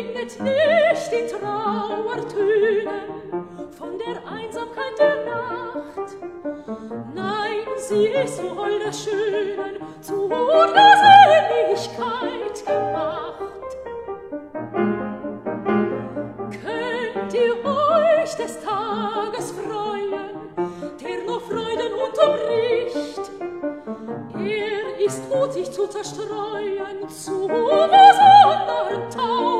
singet nicht in Trauertöne von der Einsamkeit der Nacht. Nein, sie ist so der Schönen zu der Seligkeit gemacht. Könnt ihr euch des Tages freuen, der nur Freuden unterbricht? Er ist mutig zu zerstreuen zu besonderen Tau.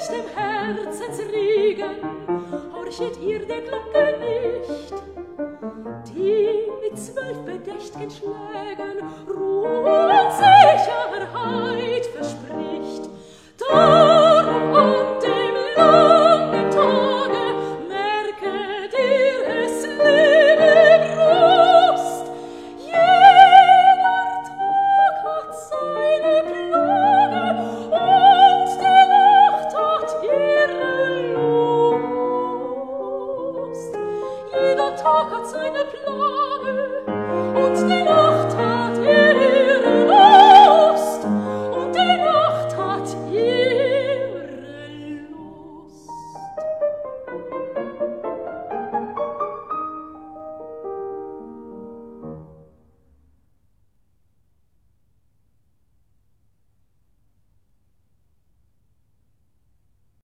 lichtem Herzensregen horchet ihr der Glocke nicht, die mit zwölf bedächtgen Schlägen und sicher Gott sei Dank.